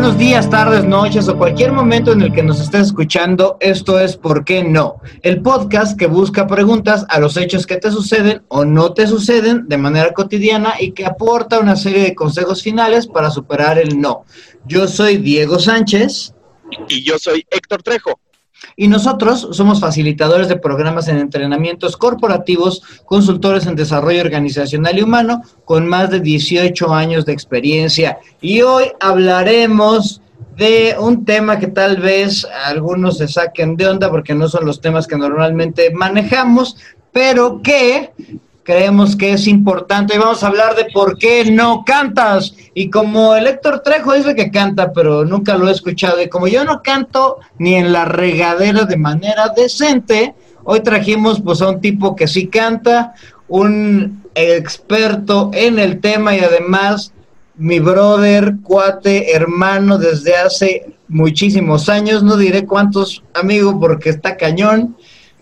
Buenos días, tardes, noches o cualquier momento en el que nos estés escuchando. Esto es ¿Por qué no? El podcast que busca preguntas a los hechos que te suceden o no te suceden de manera cotidiana y que aporta una serie de consejos finales para superar el no. Yo soy Diego Sánchez. Y yo soy Héctor Trejo. Y nosotros somos facilitadores de programas en entrenamientos corporativos, consultores en desarrollo organizacional y humano, con más de 18 años de experiencia. Y hoy hablaremos de un tema que tal vez algunos se saquen de onda porque no son los temas que normalmente manejamos, pero que creemos que es importante y vamos a hablar de por qué no cantas. Y como el Héctor Trejo dice que canta, pero nunca lo he escuchado, y como yo no canto ni en la regadera de manera decente, hoy trajimos pues a un tipo que sí canta, un experto en el tema y además mi brother, cuate, hermano desde hace muchísimos años, no diré cuántos amigos porque está cañón.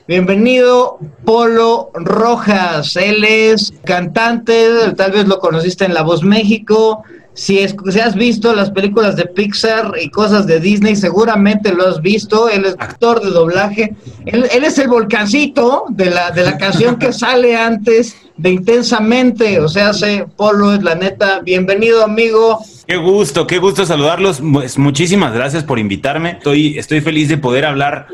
Bienvenido, Polo Rojas. Él es cantante, tal vez lo conociste en La Voz México. Si, has visto las películas de Pixar y cosas de Disney, seguramente lo has visto. Él es actor de doblaje. Él, es el volcancito de la, de la canción que sale antes de Intensamente. O sea, sé, Polo es la neta. Bienvenido, amigo. Qué gusto, qué gusto saludarlos. Pues, muchísimas gracias por invitarme. Estoy, estoy feliz de poder hablar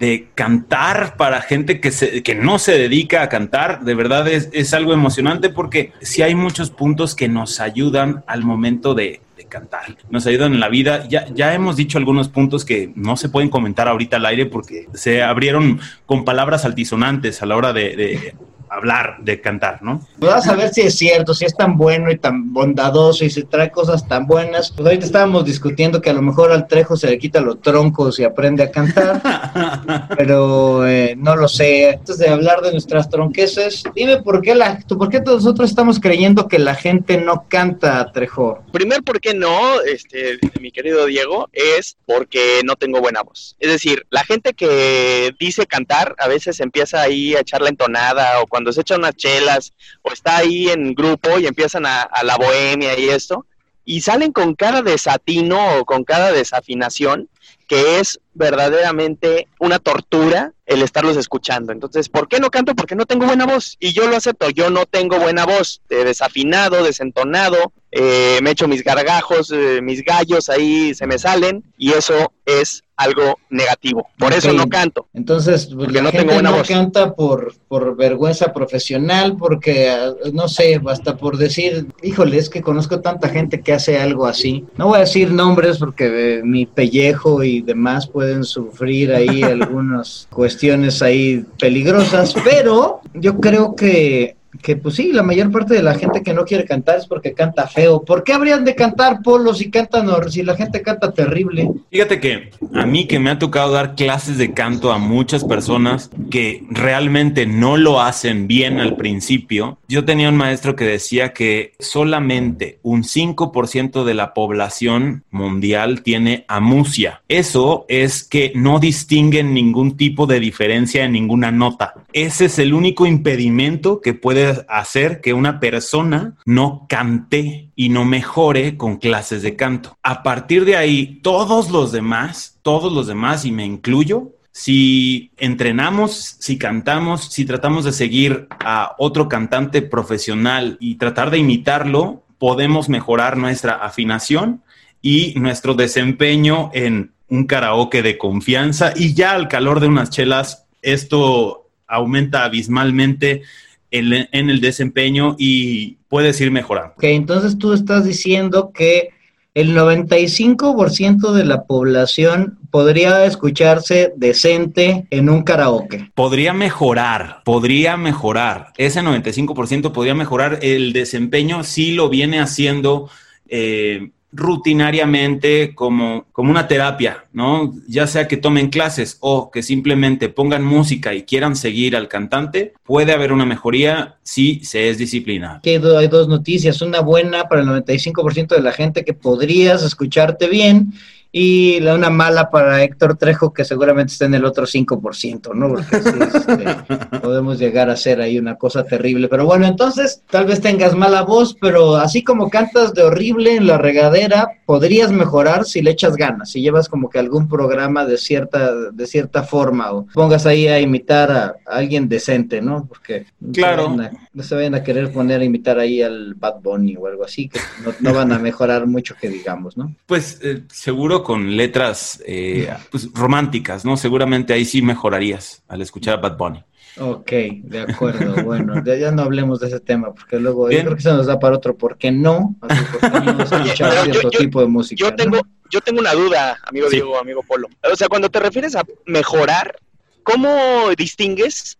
de cantar para gente que, se, que no se dedica a cantar, de verdad es, es algo emocionante porque sí hay muchos puntos que nos ayudan al momento de, cantar, nos ayudan en la vida. Ya, ya hemos dicho algunos puntos que no se pueden comentar ahorita al aire porque se abrieron con palabras altisonantes a la hora de hablar, de cantar, ¿no? Pues vas a ver si es cierto, si es tan bueno y tan bondadoso y si trae cosas tan buenas. Pues ahorita estábamos discutiendo que a lo mejor al Trejo se le quita los troncos y aprende a cantar, pero eh, no lo sé. Antes de hablar de nuestras tronqueses, dime por qué, la, por qué nosotros estamos creyendo que la gente no canta, Trejo. Primer, ¿por qué no, este, mi querido Diego? Es porque no tengo buena voz. Es decir, la gente que dice cantar a veces empieza ahí a echar la entonada o cuando cuando se echan unas chelas o está ahí en grupo y empiezan a, a la bohemia y esto, y salen con cada desatino o con cada desafinación, que es verdaderamente una tortura el estarlos escuchando. Entonces, ¿por qué no canto? Porque no tengo buena voz. Y yo lo acepto, yo no tengo buena voz. desafinado, desentonado, eh, me echo mis gargajos, eh, mis gallos ahí se me salen y eso es algo negativo. Por eso no canto. Entonces, pues, porque no tengo buena no canta por, por vergüenza profesional, porque, ah, no sé, hasta por decir, híjole, es que conozco tanta gente que hace algo así. No voy a decir nombres porque eh, mi pellejo y demás pueden sufrir ahí algunas cuestiones ahí peligrosas, pero yo creo que que pues sí, la mayor parte de la gente que no quiere cantar es porque canta feo. ¿Por qué habrían de cantar polos si cantan si la gente canta terrible? Fíjate que a mí que me ha tocado dar clases de canto a muchas personas que realmente no lo hacen bien al principio. Yo tenía un maestro que decía que solamente un 5% de la población mundial tiene amusia. Eso es que no distinguen ningún tipo de diferencia en ninguna nota. Ese es el único impedimento que puede hacer que una persona no cante y no mejore con clases de canto. A partir de ahí, todos los demás, todos los demás, y me incluyo, si entrenamos, si cantamos, si tratamos de seguir a otro cantante profesional y tratar de imitarlo, podemos mejorar nuestra afinación y nuestro desempeño en un karaoke de confianza y ya al calor de unas chelas esto aumenta abismalmente en, el desempeño y puedes ir mejorando. Ok, entonces tú estás diciendo que el 95% de la población podría escucharse decente en un karaoke. Podría mejorar, podría mejorar. Ese 95% podría mejorar. El desempeño sí lo viene haciendo eh, rutinariamente como, como una terapia, ¿no? Ya sea que tomen clases o que simplemente pongan música y quieran seguir al cantante, puede haber una mejoría si se es disciplinado. Hay dos noticias, una buena para el 95% de la gente que podrías escucharte bien y la una mala para Héctor Trejo que seguramente está en el otro 5%, ¿no? Porque este, podemos llegar a ser ahí una cosa terrible. Pero bueno, entonces tal vez tengas mala voz, pero así como cantas de horrible en la regadera, podrías mejorar si le echas ganas, si llevas como que algún programa de cierta, de cierta forma o pongas ahí a imitar a, alguien decente, ¿no? Porque claro. No se vayan a querer poner a imitar ahí al Bad Bunny o algo así, que no, van a mejorar mucho que digamos, ¿no? Pues eh, seguro con letras eh, pues, románticas, ¿no? Seguramente ahí sí mejorarías al escuchar a Bad Bunny. Ok, de acuerdo. Bueno, ya, no hablemos de ese tema, porque luego yo creo que se nos da para otro, ¿por qué no? escuchar cierto tipo de música. Yo tengo, yo tengo una duda, amigo Diego, amigo Polo. O sea, cuando te refieres a mejorar, ¿cómo distingues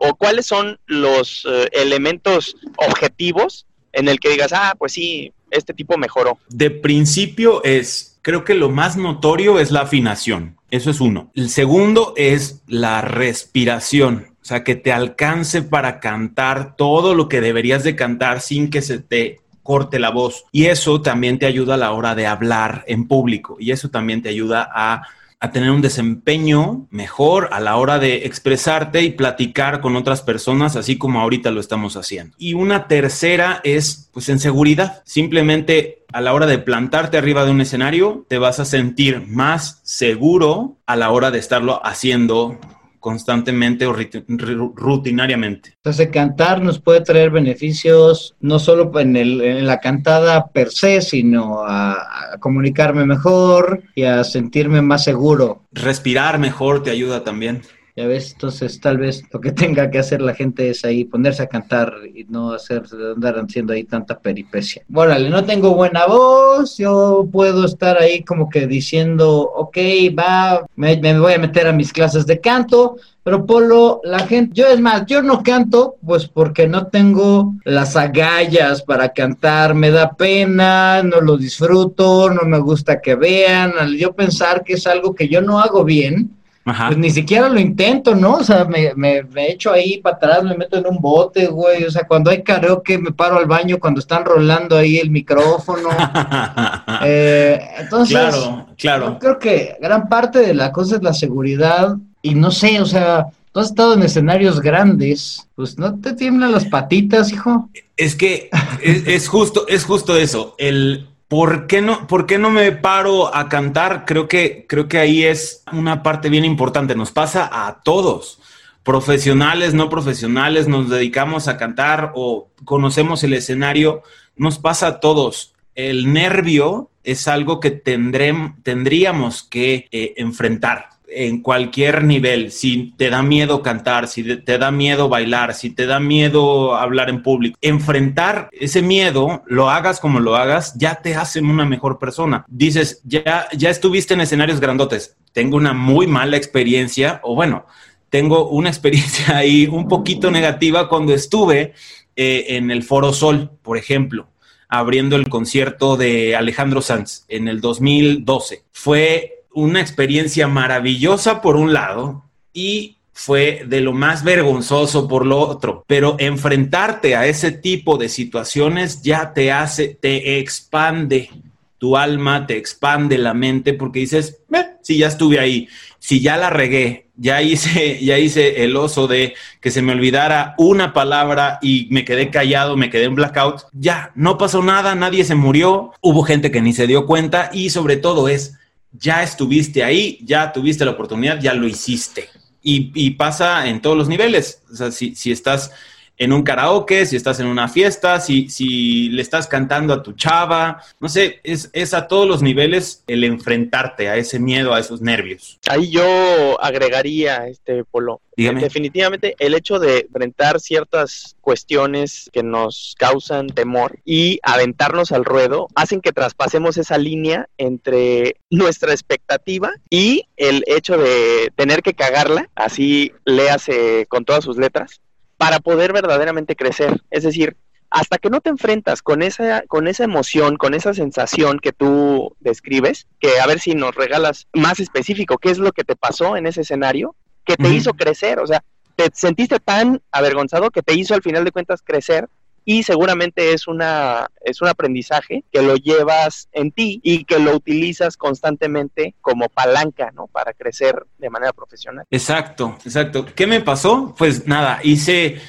o, cuáles son los eh, elementos objetivos en el que digas, ah, pues sí, este tipo mejoró? De principio es Creo que lo más notorio es la afinación. Eso es uno. El segundo es la respiración. O sea, que te alcance para cantar todo lo que deberías de cantar sin que se te corte la voz. Y eso también te ayuda a la hora de hablar en público. Y eso también te ayuda a a tener un desempeño mejor a la hora de expresarte y platicar con otras personas, así como ahorita lo estamos haciendo. Y una tercera es, pues, en seguridad. Simplemente a la hora de plantarte arriba de un escenario, te vas a sentir más seguro a la hora de estarlo haciendo constantemente o rutinariamente. Entonces, cantar nos puede traer beneficios no solo en, el, en la cantada per se, sino a, comunicarme mejor y a sentirme más seguro. Respirar mejor te ayuda también. Ya ves, entonces tal vez lo que tenga que hacer la gente es ahí ponerse a cantar y no hacer andar haciendo ahí tanta peripecia. Órale, no tengo buena voz, yo puedo estar ahí como que diciendo, ok, va, me, me voy a meter a mis clases de canto, pero Polo, la gente, yo es más, yo no canto, pues porque no tengo las agallas para cantar, me da pena, no lo disfruto, no me gusta que vean, al yo pensar que es algo que yo no hago bien, pues ni siquiera lo intento, ¿no? O sea, me, me, echo ahí para atrás, me meto en un bote, güey. O sea, cuando hay karaoke me paro al baño cuando están rolando ahí el micrófono. eh, entonces, claro, claro. creo que gran parte de la cosa es la seguridad y no sé, o sea, tú has estado en escenarios grandes, pues no te tiemblan las patitas, hijo. Es que es, es justo, es justo eso. El ¿Por qué, no, ¿Por qué no me paro a cantar? Creo que, creo que ahí es una parte bien importante. Nos pasa a todos, profesionales, no profesionales, nos dedicamos a cantar o conocemos el escenario. Nos pasa a todos. El nervio es algo que tendríamos que eh, enfrentar en cualquier nivel, si te da miedo cantar, si te da miedo bailar, si te da miedo hablar en público, enfrentar ese miedo, lo hagas como lo hagas, ya te hace una mejor persona. Dices, ya, ya estuviste en escenarios grandotes, tengo una muy mala experiencia, o bueno, tengo una experiencia ahí un poquito negativa cuando estuve eh, en el Foro Sol, por ejemplo abriendo el concierto de Alejandro Sanz en el 2012. Fue una experiencia maravillosa por un lado y fue de lo más vergonzoso por lo otro, pero enfrentarte a ese tipo de situaciones ya te hace, te expande tu alma, te expande la mente porque dices, si ya estuve ahí, si ya la regué, ya hice, ya hice el oso de que se me olvidara una palabra y me quedé callado, me quedé en blackout, ya no pasó nada, nadie se murió, hubo gente que ni se dio cuenta y sobre todo es ya estuviste ahí, ya tuviste la oportunidad, ya lo hiciste. Y, pasa en todos los niveles. O sea, si, si, estás en un karaoke, si estás en una fiesta, si, si le estás cantando a tu chava, no sé, es, es a todos los niveles el enfrentarte a ese miedo, a esos nervios. Ahí yo agregaría, este Polo, Definitivamente el hecho de enfrentar ciertas cuestiones que nos causan temor y aventarnos al ruedo hacen que traspasemos esa línea entre nuestra expectativa y el hecho de tener que cagarla, así léase con todas sus letras, para poder verdaderamente crecer. Es decir, hasta que no te enfrentas con esa, con esa emoción, con esa sensación que tú describes, que a ver si nos regalas más específico qué es lo que te pasó en ese escenario, que te hizo crecer, o sea, te sentiste tan avergonzado que te hizo al final de cuentas crecer y seguramente es una es un aprendizaje que lo llevas en ti y que lo utilizas constantemente como palanca, ¿no? Para crecer de manera profesional. Exacto, exacto. ¿Qué me pasó? Pues nada, hice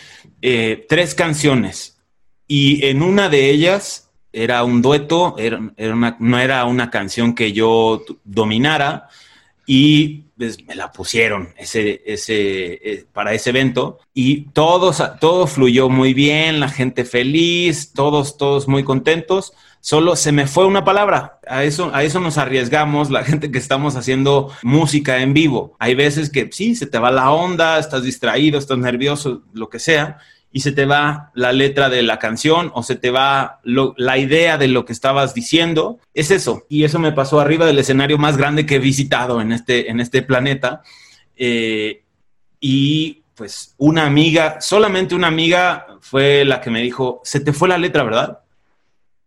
eh, tres canciones y en una de ellas era un dueto, era, no era una canción que yo dominara y pues, me la pusieron ese, ese, eh, para ese evento y todos, todo fluyó muy bien, la gente feliz, todos, todos muy contentos. Solo se me fue una palabra. A eso, a eso nos arriesgamos la gente que estamos haciendo música en vivo. Hay veces que sí, se te va la onda, estás distraído, estás nervioso, lo que sea y se te va la letra de la canción o se te va la idea de lo que estabas diciendo. Es eso. Y eso me pasó arriba del escenario más grande que he visitado en este, en este planeta. Eh, y pues una amiga, solamente una amiga fue la que me dijo, se te fue la letra, ¿verdad?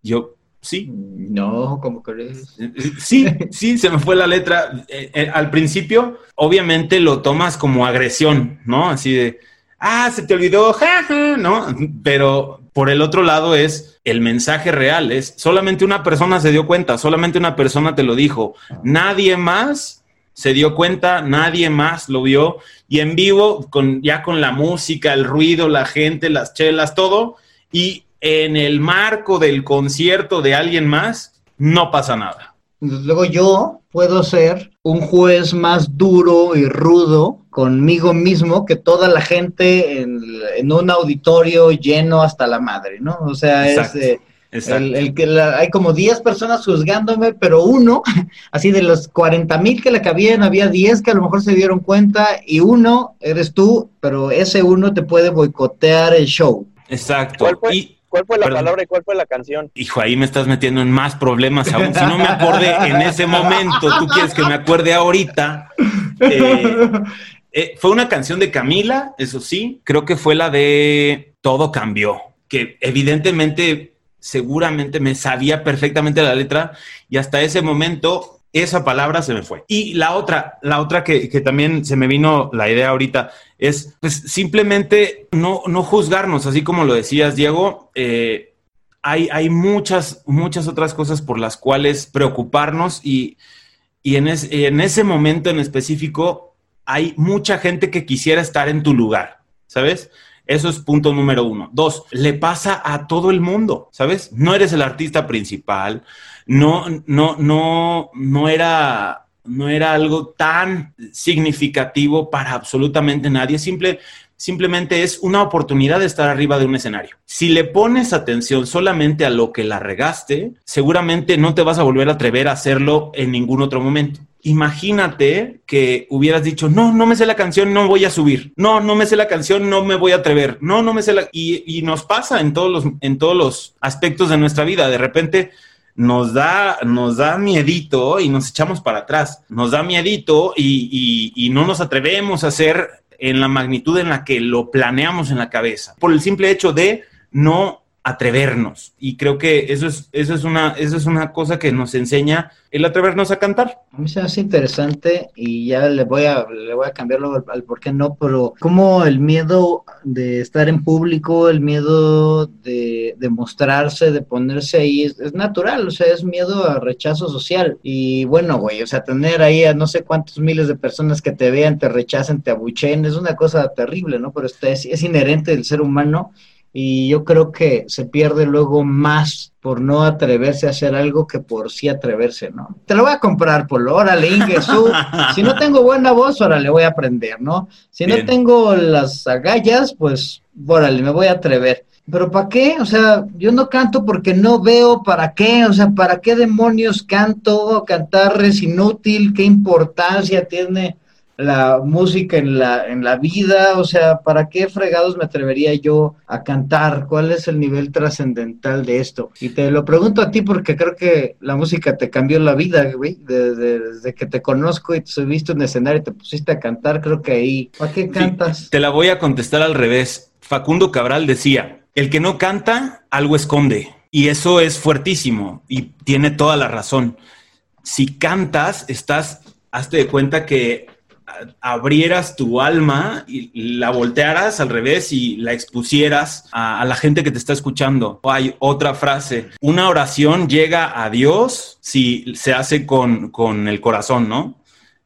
Yo, sí. No, ¿cómo crees? Sí, sí, se me fue la letra. Eh, eh, al principio, obviamente lo tomas como agresión, ¿no? Así de ah, se te olvidó, jaja, ¿no? Pero por el otro lado es el mensaje real, es solamente una persona se dio cuenta, solamente una persona te lo dijo, nadie más se dio cuenta, nadie más lo vio y en vivo, con, ya con la música, el ruido, la gente, las chelas, todo, y en el marco del concierto de alguien más, no pasa nada. Luego yo puedo ser un juez más duro y rudo conmigo mismo que toda la gente en, un auditorio lleno hasta la madre, ¿no? O sea, es eh, el, que hay como 10 personas juzgándome, pero uno, así de los 40 mil que le cabían, había 10 que a lo mejor se dieron cuenta y uno eres tú, pero ese uno te puede boicotear el show. Exacto. Y ¿Cuál fue la palabra y cuál fue la canción? Hijo, ahí me estás metiendo en más problemas aún. Si no me acordé en ese momento, tú quieres que me acuerde ahorita. Eh, eh, fue una canción de Camila, eso sí. Creo que fue la de Todo cambió, que evidentemente, seguramente me sabía perfectamente la letra y hasta ese momento esa palabra se me fue. Y la otra, la otra que, también se me vino la idea ahorita es pues simplemente no, no juzgarnos, así como lo decías, Diego. Eh, hay, hay, muchas, muchas otras cosas por las cuales preocuparnos y, en, en ese momento en específico hay mucha gente que quisiera estar en tu lugar, ¿sabes? Eso es punto número uno. Dos, le pasa a todo el mundo, ¿sabes? No eres el artista principal, no, no, no, no era, no era algo tan significativo para absolutamente nadie. Simple, simplemente es una oportunidad de estar arriba de un escenario. Si le pones atención solamente a lo que la regaste, seguramente no te vas a volver a atrever a hacerlo en ningún otro momento imagínate que hubieras dicho, no, no me sé la canción, no voy a subir. No, no me sé la canción, no me voy a atrever. No, no me sé la... Y, nos pasa en todos, los, en todos los aspectos de nuestra vida. De repente nos da, nos da miedito y nos echamos para atrás. Nos da miedito y, y no nos atrevemos a hacer en la magnitud en la que lo planeamos en la cabeza. Por el simple hecho de no atrevernos. Y creo que eso es, eso es una, eso es una cosa que nos enseña el atrevernos a cantar. A mí se me hace interesante y ya le voy a, le voy a cambiar al, por qué no, pero como el miedo de estar en público, el miedo de, de mostrarse, de ponerse ahí, es, es, natural, o sea, es miedo a rechazo social. Y bueno, güey, o sea, tener ahí a no sé cuántos miles de personas que te vean, te rechacen, te abucheen, es una cosa terrible, ¿no? Pero este es, es inherente del ser humano y yo creo que se pierde luego más por no atreverse a hacer algo que por sí atreverse, ¿no? Te lo voy a comprar, Polo, órale, Ingesu. si no tengo buena voz, órale, voy a aprender, ¿no? Si no tengo las agallas, pues, órale, me voy a atrever. Pero ¿para qué? O sea, yo no canto porque no veo para qué, o sea, ¿para qué demonios canto? Cantar es inútil, ¿qué importancia tiene? La música en la, en la vida, o sea, ¿para qué fregados me atrevería yo a cantar? ¿Cuál es el nivel trascendental de esto? Y te lo pregunto a ti porque creo que la música te cambió la vida, güey, desde, que te conozco y te subiste en escenario y te pusiste a cantar, creo que ahí, ¿para qué cantas? te la voy a contestar al revés. Facundo Cabral decía, el que no canta, algo esconde. Y eso es fuertísimo y tiene toda la razón. Si cantas, estás, hazte de cuenta que abrieras tu alma y la voltearas al revés y la expusieras a, la gente que te está escuchando. hay otra frase, una oración llega a Dios si se hace con, con el corazón, ¿no?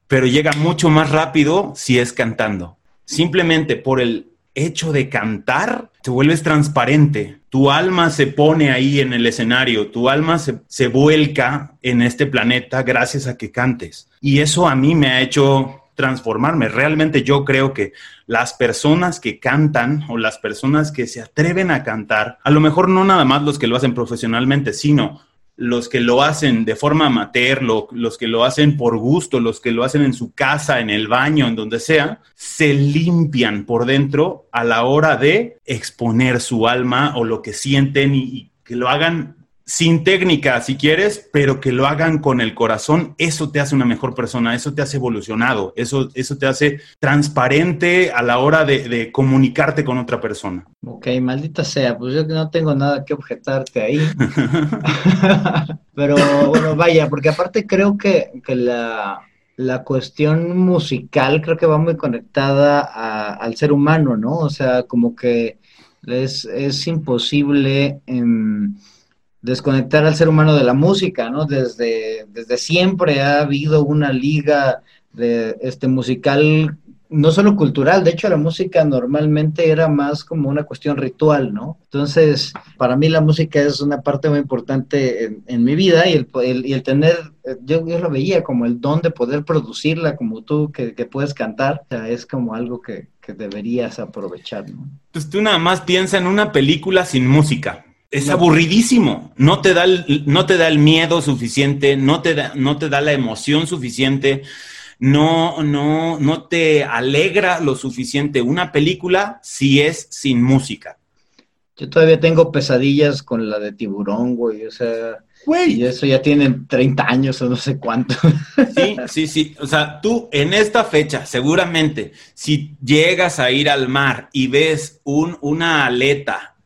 Pero llega mucho más rápido si es cantando. Simplemente por el hecho de cantar, te vuelves transparente. Tu alma se pone ahí en el escenario, tu alma se, se, vuelca en este planeta gracias a que cantes. Y eso a mí me ha hecho transformarme. Realmente yo creo que las personas que cantan o las personas que se atreven a cantar, a lo mejor no nada más los que lo hacen profesionalmente, sino los que lo hacen de forma amateur, los que lo hacen por gusto, los que lo hacen en su casa, en el baño, en donde sea, se limpian por dentro a la hora de exponer su alma o lo que sienten y que lo hagan sin técnica, si quieres, pero que lo hagan con el corazón, eso te hace una mejor persona, eso te hace evolucionado, eso, eso te hace transparente a la hora de, comunicarte con otra persona. Ok, maldita sea, pues yo no tengo nada que objetarte ahí. pero bueno, vaya, porque aparte creo que, la, cuestión musical creo que va muy conectada al ser humano, ¿no? O sea, como que es, es imposible desconectar al ser humano de la música, ¿no? Desde, desde siempre ha habido una liga de este musical, no solo cultural, de hecho la música normalmente era más como una cuestión ritual, ¿no? Entonces, para mí la música es una parte muy importante en, mi vida y el, y el tener, yo, yo, lo veía como el don de poder producirla, como tú que, que puedes cantar, o sea, es como algo que, que deberías aprovechar, ¿no? Pues tú nada más piensa en una película sin música es aburridísimo. No te da el, no te da el miedo suficiente, no te da, no te da la emoción suficiente, no, no, no te alegra lo suficiente una película si es sin música. Yo todavía tengo pesadillas con la de tiburón, güey. O sea, y eso ya tienen 30 años o no sé cuánto. Sí, sí, sí. O sea, tú en esta fecha, seguramente, si llegas a ir al mar y ves un, una aleta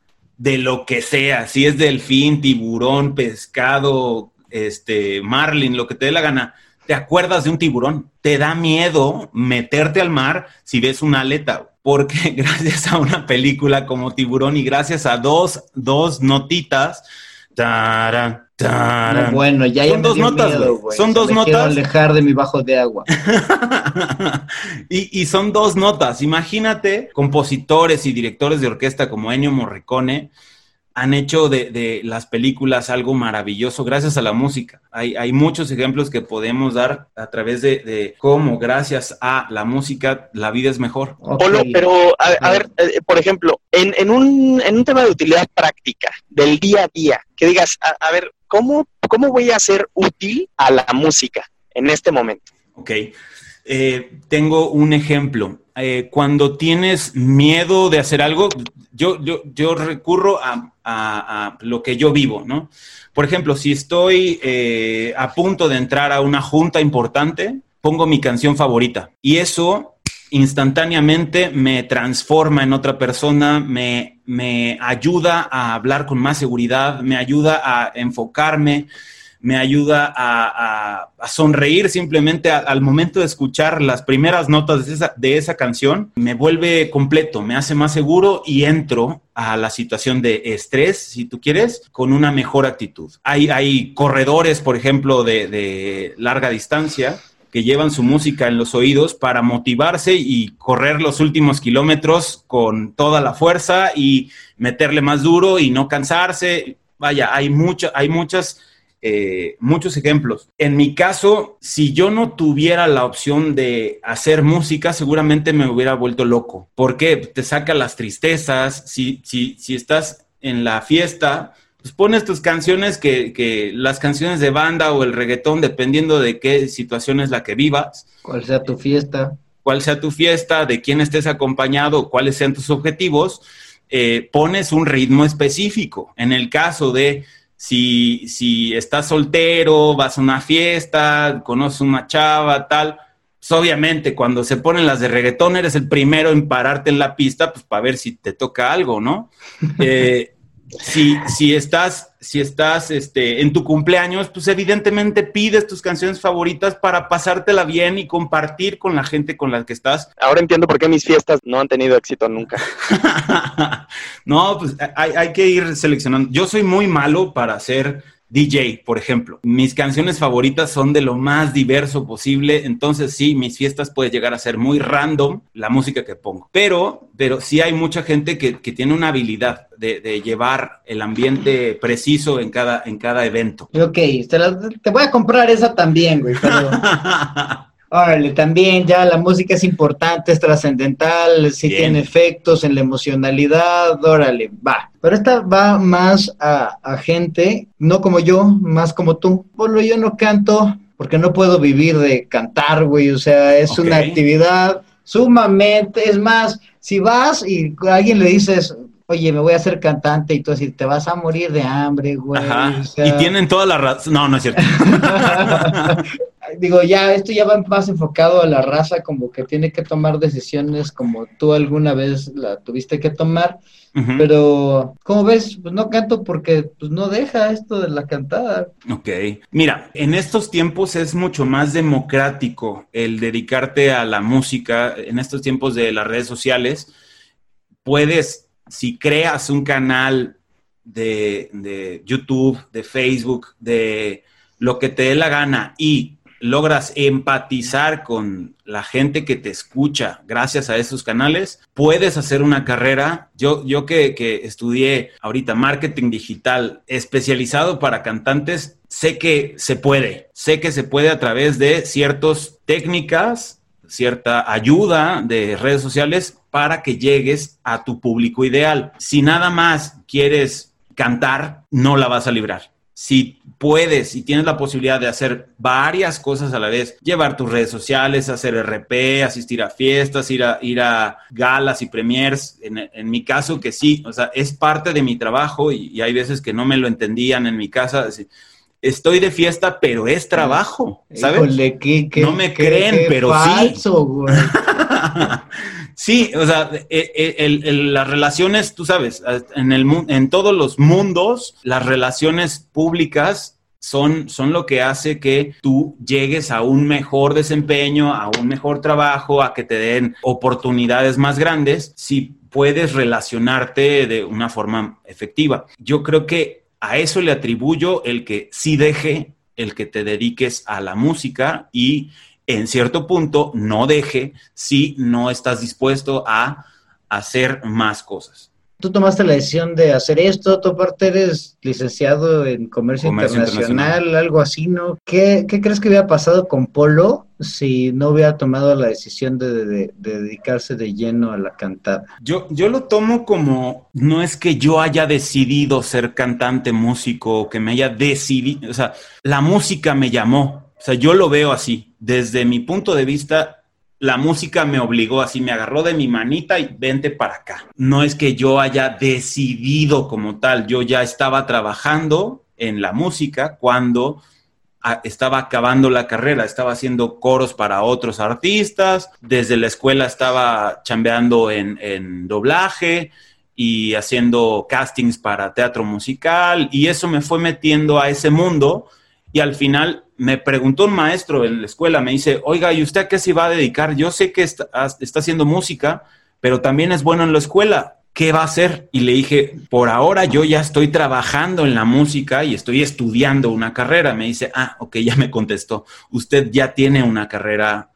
de lo que sea, si es delfín, tiburón, pescado, este, marlin, lo que te dé la gana, te acuerdas de un tiburón. Te da miedo meterte al mar si ves una aleta, porque gracias a una película como Tiburón y gracias a dos, dos notitas, bueno, ya son dos notas, Son dos notas. Quiero alejar de mi bajo de agua. y, y, son dos notas. Imagínate compositores y directores de orquesta como Ennio Morricone han hecho de, las películas algo maravilloso gracias a la música. Hay, muchos ejemplos que podemos dar a través de, cómo gracias a la música la vida es mejor. pero a, ver, eh, por ejemplo, en, un, en un tema de utilidad práctica del día a día, que digas, a, ver, ¿cómo, ¿cómo voy a ser útil a la música en este momento? Ok. Eh, tengo un ejemplo. Eh, cuando tienes miedo de hacer algo, yo, yo, recurro a, lo que yo vivo, ¿no? Por ejemplo, si estoy eh, a punto de entrar a una junta importante, pongo mi canción favorita y eso instantáneamente me transforma en otra persona, me, me ayuda a hablar con más seguridad, me ayuda a enfocarme, me ayuda a, sonreír simplemente al momento de escuchar las primeras notas de esa, de esa, canción, me vuelve completo, me hace más seguro y entro a la situación de estrés, si tú quieres, con una mejor actitud. Hay, hay corredores, por ejemplo, de, de larga distancia que llevan su música en los oídos para motivarse y correr los últimos kilómetros con toda la fuerza y meterle más duro y no cansarse. Vaya, hay, mucho, hay muchas eh, muchos ejemplos. En mi caso, si yo no tuviera la opción de hacer música, seguramente me hubiera vuelto loco. porque Te saca las tristezas. Si, si, si estás en la fiesta, pues pones tus canciones que, que, las canciones de banda o el reggaetón, dependiendo de qué situación es la que vivas. Cuál sea tu fiesta. Cuál sea tu fiesta, de quién estés acompañado, cuáles sean tus objetivos, eh, pones un ritmo específico. En el caso de si, si estás soltero, vas a una fiesta, conoces una chava, tal, pues obviamente cuando se ponen las de reggaetón eres el primero en pararte en la pista, pues para ver si te toca algo, ¿no? Eh, si, si estás, si estás este, en tu cumpleaños, pues evidentemente pides tus canciones favoritas para pasártela bien y compartir con la gente con la que estás. Ahora entiendo por qué mis fiestas no han tenido éxito nunca. no, pues hay, hay que ir seleccionando. Yo soy muy malo para hacer DJ, por ejemplo. Mis canciones favoritas son de lo más diverso posible, entonces sí, mis fiestas puede llegar a ser muy random la música que pongo, pero, pero sí hay mucha gente que, tiene una habilidad de, llevar el ambiente preciso en cada, en cada evento. Ok, te, voy a comprar esa también, güey, Órale, también ya la música es importante, es trascendental, sí tiene efectos en la emocionalidad, órale, va. Pero esta va más a, gente, no como yo, más como tú. Por yo no canto porque no puedo vivir de cantar, güey, o sea, es una actividad sumamente, es más, si vas y a alguien le dices, oye, me voy a hacer cantante y tú así, te vas a morir de hambre, güey. Y tienen toda la razón. No, no es cierto. digo, ya, esto ya va más enfocado a la raza, como que tiene que tomar decisiones como tú alguna vez la tuviste que tomar, pero, como ves, pues no canto porque pues no deja esto de la cantada. Ok, mira, en estos tiempos es mucho más democrático el dedicarte a la música, en estos tiempos de las redes sociales, puedes, si creas un canal de, de YouTube, de Facebook, de lo que te dé la gana y logras empatizar con la gente que te escucha gracias a esos canales, puedes hacer una carrera. Yo, yo que, que estudié ahorita marketing digital especializado para cantantes, sé que se puede, sé que se puede a través de ciertas técnicas, cierta ayuda de redes sociales para que llegues a tu público ideal. Si nada más quieres cantar, no la vas a librar si puedes y tienes la posibilidad de hacer varias cosas a la vez, llevar tus redes sociales, hacer RP, asistir a fiestas, ir a, ir a galas y premiers, en, mi caso que sí, o sea, es parte de mi trabajo y, hay veces que no me lo entendían en mi casa. Estoy de fiesta, pero es trabajo, ¿sabes? no me creen, pero falso, sí. Sí, o sea, e, e, las relaciones, tú sabes, en, el, en todos los mundos, las relaciones públicas son, son lo que hace que tú llegues a un mejor desempeño, a un mejor trabajo, a que te den oportunidades más grandes, si puedes relacionarte de una forma efectiva. Yo creo que a eso le atribuyo el que sí deje el que te dediques a la música y en cierto punto no deje si no estás dispuesto a hacer más cosas. Tú tomaste la decisión de hacer esto, tú aparte eres licenciado en comercio, internacional, algo así, ¿no? ¿Qué, crees que hubiera pasado con Polo si no hubiera tomado la decisión de, dedicarse de lleno a la cantada? Yo, yo lo tomo como, no es que yo haya decidido ser cantante, músico, que me haya decidido, o sea, la música me llamó, o sea, yo lo veo así. Desde mi punto de vista, la música me obligó así, me agarró de mi manita y vente para acá. No es que yo haya decidido como tal, yo ya estaba trabajando en la música cuando ah, estaba acabando la carrera, estaba haciendo coros para otros artistas, desde la escuela estaba chambeando en, en doblaje y haciendo castings para teatro musical y eso me fue metiendo a ese mundo y al final me preguntó un maestro en la escuela, me dice, oiga, ¿y usted a qué se va a dedicar? Yo sé que está, haciendo música, pero también es bueno en la escuela. ¿Qué va a hacer? Y le dije, por ahora yo ya estoy trabajando en la música y estoy estudiando una carrera. Me dice, ah, ok, ya me contestó. Usted ya tiene una carrera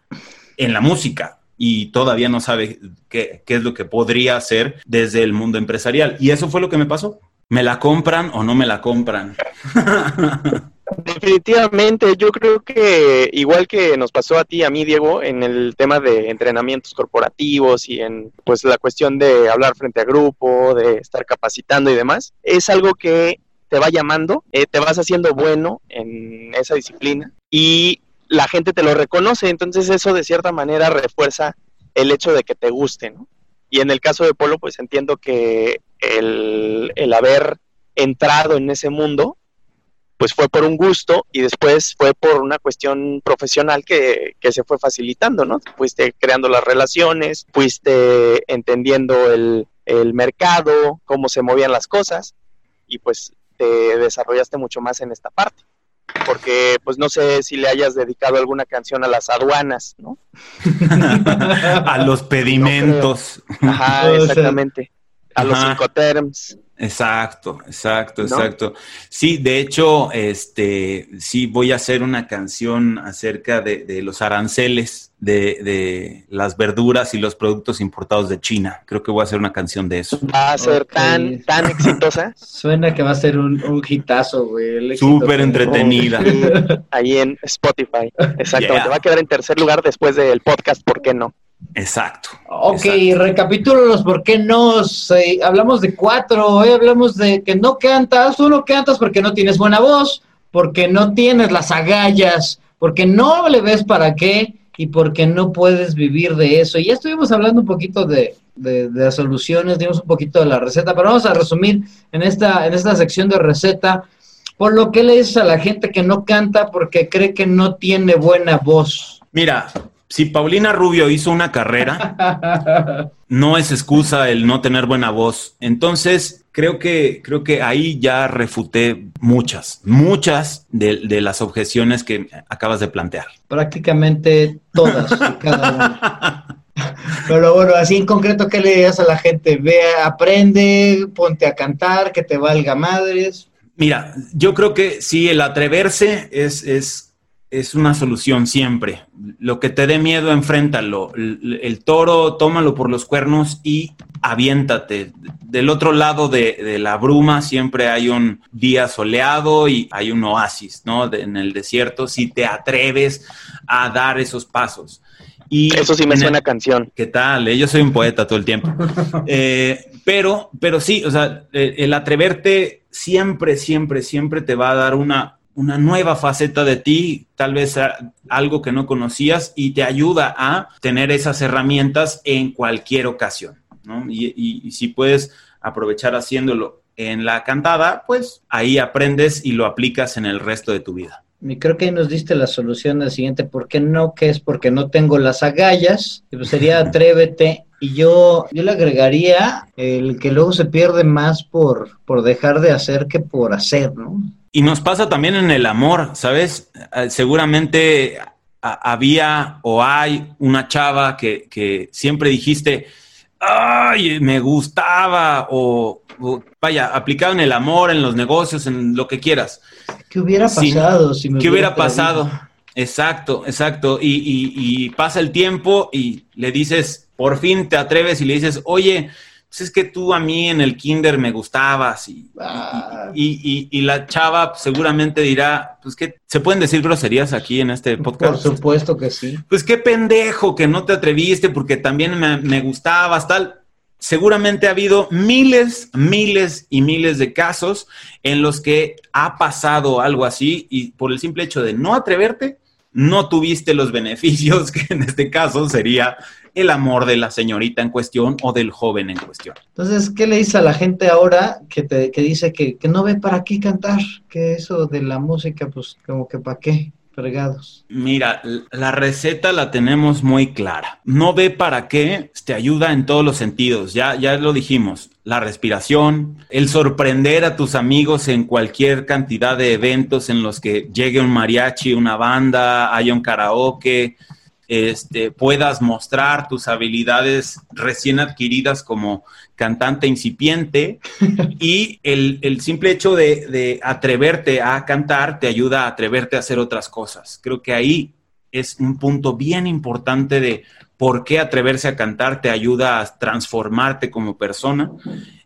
en la música y todavía no sabe qué, qué es lo que podría hacer desde el mundo empresarial. Y eso fue lo que me pasó. ¿Me la compran o no me la compran? Definitivamente, yo creo que igual que nos pasó a ti, a mí, Diego, en el tema de entrenamientos corporativos y en pues la cuestión de hablar frente a grupo, de estar capacitando y demás, es algo que te va llamando, eh, te vas haciendo bueno en esa disciplina y la gente te lo reconoce, entonces eso de cierta manera refuerza el hecho de que te guste, ¿no? Y en el caso de Polo, pues entiendo que el, el haber entrado en ese mundo pues fue por un gusto y después fue por una cuestión profesional que, se fue facilitando, ¿no? Fuiste creando las relaciones, fuiste entendiendo el, mercado, cómo se movían las cosas y pues te desarrollaste mucho más en esta parte. Porque pues no sé si le hayas dedicado alguna canción a las aduanas, ¿no? a los pedimentos. Ajá, exactamente. A los cinco Exacto, exacto, exacto. Sí, de hecho, este, sí voy a hacer una canción acerca de, los aranceles de, las verduras y los productos importados de China. Creo que voy a hacer una canción de eso. Va a ser tan, tan exitosa. Suena que va a ser un, un hitazo, güey. Súper entretenida. Ahí en Spotify. Exactamente. Va a quedar en tercer lugar después del podcast, ¿por qué no? Exacto. Ok, recapitulo los por qué no. hablamos de cuatro, hoy hablamos de que no cantas, tú no cantas porque no tienes buena voz, porque no tienes las agallas, porque no le ves para qué y porque no puedes vivir de eso. Y ya estuvimos hablando un poquito de, de, las soluciones, dimos un poquito de la receta, pero vamos a resumir en esta, en esta sección de receta. Por lo que le dices a la gente que no canta porque cree que no tiene buena voz. Mira, si Paulina Rubio hizo una carrera, no es excusa el no tener buena voz. Entonces, creo que, creo que ahí ya refuté muchas, muchas de, las objeciones que acabas de plantear. Prácticamente todas, cada una. Pero bueno, así en concreto, ¿qué le dirías a la gente? Ve, aprende, ponte a cantar, que te valga madres. Mira, yo creo que sí, el atreverse es, es es una solución siempre. Lo que te dé miedo, enfréntalo. El, toro, tómalo por los cuernos y aviéntate. Del otro lado de, la bruma siempre hay un día soleado y hay un oasis, ¿no? en el desierto, si te atreves a dar esos pasos. Y Eso sí me suena canción. ¿Qué tal? Eh? Yo soy un poeta todo el tiempo. Eh, pero, pero sí, o sea, el atreverte siempre, siempre, siempre te va a dar una, una nueva faceta de ti, tal vez algo que no conocías y te ayuda a tener esas herramientas en cualquier ocasión. ¿no? Y, si puedes aprovechar haciéndolo en la cantada, pues ahí aprendes y lo aplicas en el resto de tu vida. Y creo que ahí nos diste la solución al siguiente, ¿por qué no? Que es porque no tengo las agallas, pues sería atrévete. Y yo, yo le agregaría el que luego se pierde más por, por dejar de hacer que por hacer, ¿no? Y nos pasa también en el amor, ¿sabes? Eh, seguramente había o hay una chava que, siempre dijiste, ay, me gustaba, o, vaya, aplicado en el amor, en los negocios, en lo que quieras. ¿Qué hubiera pasado si me ¿Qué hubiera, pasado? Exacto, exacto. y, pasa el tiempo y le dices, por fin te atreves y le dices, oye, pues es que tú a mí en el kinder me gustabas ah. y, y, la chava seguramente dirá, pues que se pueden decir groserías aquí en este podcast. Por supuesto que sí. Pues qué pendejo que no te atreviste porque también me, me gustabas, tal. Seguramente ha habido miles, miles y miles de casos en los que ha pasado algo así y por el simple hecho de no atreverte, no tuviste los beneficios que en este caso sería el amor de la señorita en cuestión o del joven en cuestión. Entonces, ¿qué le dice a la gente ahora que, te, que dice que, que no ve para qué cantar? Que eso de la música, pues como que para qué. Mira, la receta la tenemos muy clara. No ve para qué, te ayuda en todos los sentidos. Ya, ya lo dijimos. La respiración, el sorprender a tus amigos en cualquier cantidad de eventos en los que llegue un mariachi, una banda, haya un karaoke, este, puedas mostrar tus habilidades recién adquiridas como cantante incipiente y el, simple hecho de, atreverte a cantar te ayuda a atreverte a hacer otras cosas. Creo que ahí es un punto bien importante de por qué atreverse a cantar te ayuda a transformarte como persona.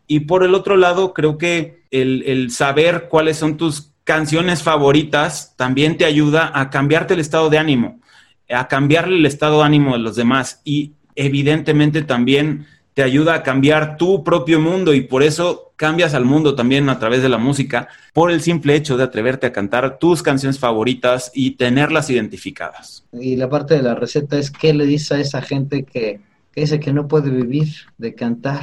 Y por el otro lado, creo que el, el saber cuáles son tus canciones favoritas también te ayuda a cambiarte el estado de ánimo a cambiarle el estado de ánimo de los demás y evidentemente también te ayuda a cambiar tu propio mundo y por eso cambias al mundo también a través de la música, por el simple hecho de atreverte a cantar tus canciones favoritas y tenerlas identificadas. Y la parte de la receta es qué le dice a esa gente que, que dice que no puede vivir de cantar.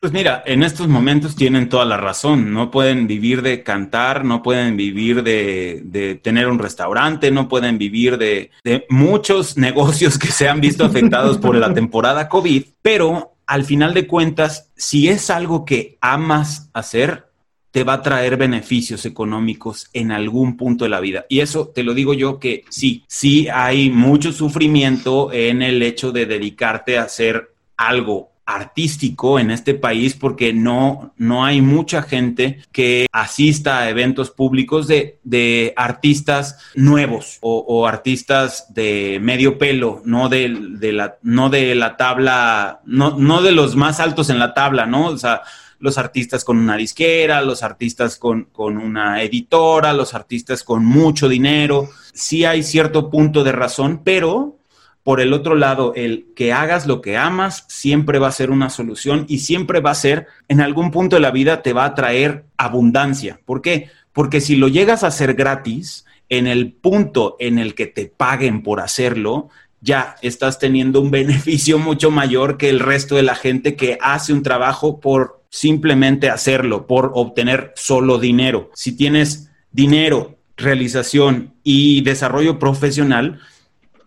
Pues mira, en estos momentos tienen toda la razón. No pueden vivir de cantar, no pueden vivir de, tener un restaurante, no pueden vivir de, de muchos negocios que se han visto afectados por la temporada COVID, pero al final de cuentas, si es algo que amas hacer, te va a traer beneficios económicos en algún punto de la vida. Y eso te lo digo yo que sí, sí hay mucho sufrimiento en el hecho de dedicarte a hacer algo artístico en este país porque no, no hay mucha gente que asista a eventos públicos de, de artistas nuevos o, artistas de medio pelo, no de, de, la, no de la tabla, no, no de los más altos en la tabla, ¿no? O sea, los artistas con una disquera, los artistas con, con, una editora, los artistas con mucho dinero. Sí hay cierto punto de razón, pero por el otro lado, el que hagas lo que amas siempre va a ser una solución y siempre va a ser, en algún punto de la vida te va a traer abundancia. ¿Por qué? Porque si lo llegas a hacer gratis, en el punto en el que te paguen por hacerlo, ya estás teniendo un beneficio mucho mayor que el resto de la gente que hace un trabajo por simplemente hacerlo, por obtener solo dinero. Si tienes dinero, realización y desarrollo profesional,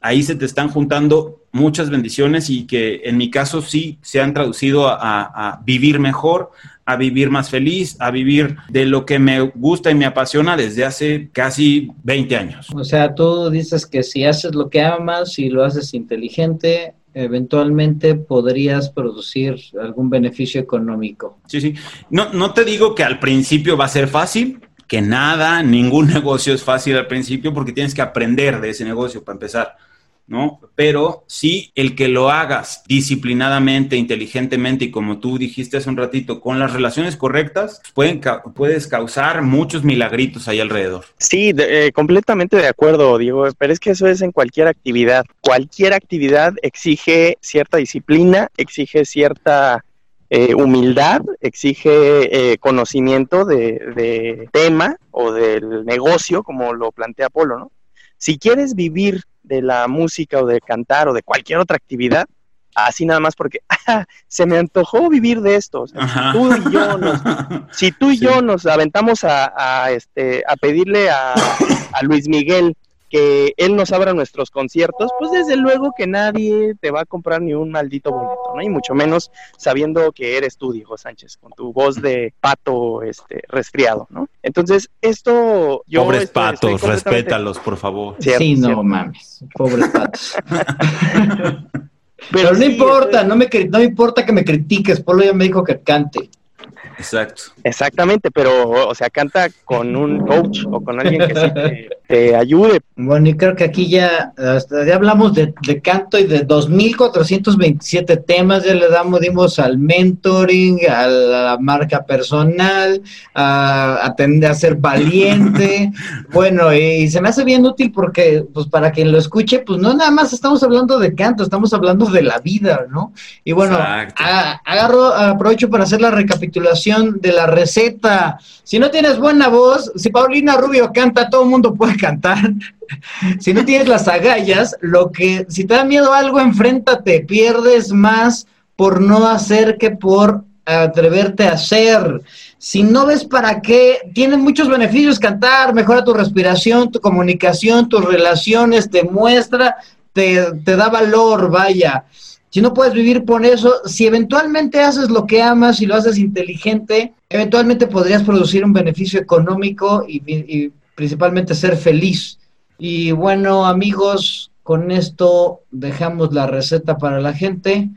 ahí se te están juntando muchas bendiciones y que en mi caso sí se han traducido a, vivir mejor, a vivir más feliz, a vivir de lo que me gusta y me apasiona desde hace casi 20 años. O sea, tú dices que si haces lo que amas y lo haces inteligente, eventualmente podrías producir algún beneficio económico. Sí, sí. No, no te digo que al principio va a ser fácil, que nada, ningún negocio es fácil al principio porque tienes que aprender de ese negocio para empezar. ¿No? Pero sí el que lo hagas disciplinadamente, inteligentemente y como tú dijiste hace un ratito, con las relaciones correctas, pueden, puedes causar muchos milagritos ahí alrededor. Sí, eh, completamente de acuerdo, Diego, pero es que eso es en cualquier actividad. Cualquier actividad exige cierta disciplina, exige cierta eh, humildad, exige eh, conocimiento de, de, tema o del negocio, como lo plantea Polo, ¿no? Si quieres vivir de la música o de cantar o de cualquier otra actividad, así nada más porque ah, se me antojó vivir de esto. si tú y yo nos, si tú y yo nos aventamos a, a, este, a pedirle a, a Luis Miguel que él nos abra nuestros conciertos, pues desde luego que nadie te va a comprar ni un maldito boleto, ¿no? Y mucho menos sabiendo que eres tú, Diego Sánchez, con tu voz de pato este resfriado, ¿no? Entonces, esto yo Pobres patos, respétalos, por favor. sí, no mames, pobres patos. Pero, no importa, no me, no importa que me critiques, Polo ya me dijo que cante. Exacto. Exactamente, pero, o sea, canta con un coach o con alguien que sí te, ayude. Bueno, y creo que aquí ya, ya hablamos de, canto y de 2.427 temas, ya le damos, dimos al mentoring, a la marca personal, a, a, a ser valiente. bueno, y, se me hace bien útil porque, pues, para quien lo escuche, pues no nada más estamos hablando de canto, estamos hablando de la vida, ¿no? Y bueno, agarro, aprovecho para hacer la recapitulación de la receta. Si no tienes buena voz, si Paulina Rubio canta, todo el mundo puede cantar. si no tienes las agallas, lo que, si te da miedo algo, enfréntate, pierdes más por no hacer que por atreverte a hacer. Si no ves para qué, tiene muchos beneficios cantar, mejora tu respiración, tu comunicación, tus relaciones, te muestra, te, te da valor, vaya si no puedes vivir por eso, si eventualmente haces lo que amas y lo haces inteligente, eventualmente podrías producir un beneficio económico y, principalmente ser feliz. Y bueno, amigos, con esto dejamos la receta para la gente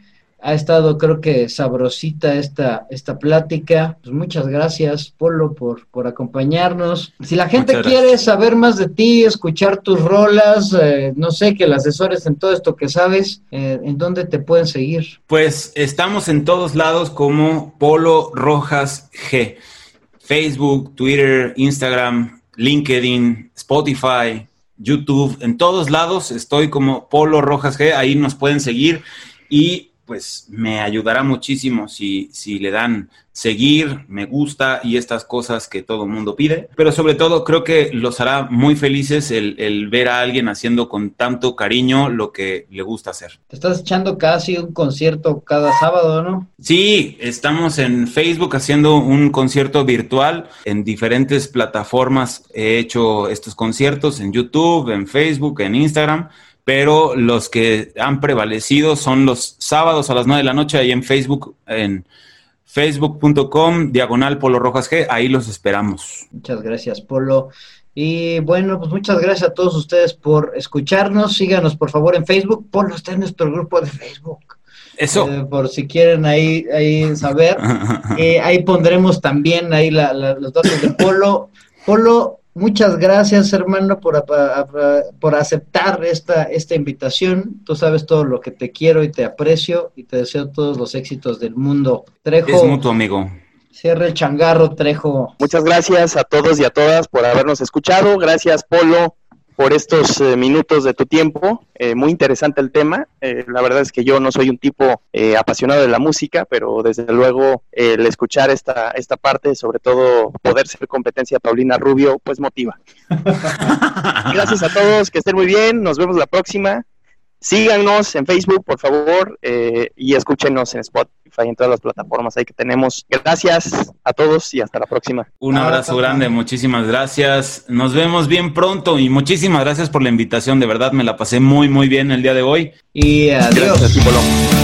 ha estado creo que sabrosita esta, esta plática. Pues muchas gracias, Polo, por, por acompañarnos. Si la gente quiere saber más de ti, escuchar tus rolas, eh, no sé, que la asesores en todo esto que sabes, eh, ¿en dónde te pueden seguir? Pues estamos en todos lados como Polo Rojas G. Facebook, Twitter, Instagram, LinkedIn, Spotify, YouTube, en todos lados estoy como Polo Rojas G, ahí nos pueden seguir y pues me ayudará muchísimo si, si le dan seguir, me gusta y estas cosas que todo el mundo pide. Pero sobre todo creo que los hará muy felices el, el, ver a alguien haciendo con tanto cariño lo que le gusta hacer. Te estás echando casi un concierto cada sábado, ¿no? Sí, estamos en Facebook haciendo un concierto virtual. En diferentes plataformas he hecho estos conciertos, en YouTube, en Facebook, en Instagram pero los que han prevalecido son los sábados a las 9 de la noche ahí en Facebook, en facebook.com, diagonal Polo Rojas G, ahí los esperamos. Muchas gracias, Polo. Y bueno, pues muchas gracias a todos ustedes por escucharnos. Síganos por favor en Facebook. Polo está en nuestro grupo de Facebook. Eso. Eh, por si quieren ahí, ahí saber. Eh, ahí pondremos también ahí los datos de Polo. Polo, muchas gracias, hermano, por, por aceptar esta, esta invitación. Tú sabes todo lo que te quiero y te aprecio y te deseo todos los éxitos del mundo. Trejo. Es mutuo, amigo. Cierre el changarro, Trejo. Muchas gracias a todos y a todas por habernos escuchado. Gracias, Polo, por estos eh, minutos de tu tiempo. Eh, muy interesante el tema. Eh, la verdad es que yo no soy un tipo apasionado de la música, pero desde luego el escuchar esta, esta parte, sobre todo poder ser competencia Paulina Rubio, pues motiva. Gracias a todos, que estén muy bien. Nos vemos la próxima. Síganos en Facebook, por favor, eh, y escúchenos en Spotify, en todas las plataformas ahí que tenemos. Gracias a todos y hasta la próxima. Un abrazo grande, muchísimas gracias. Nos vemos bien pronto y muchísimas gracias por la invitación. De verdad, me la pasé muy, muy bien el día de hoy. Y adiós. Gracias,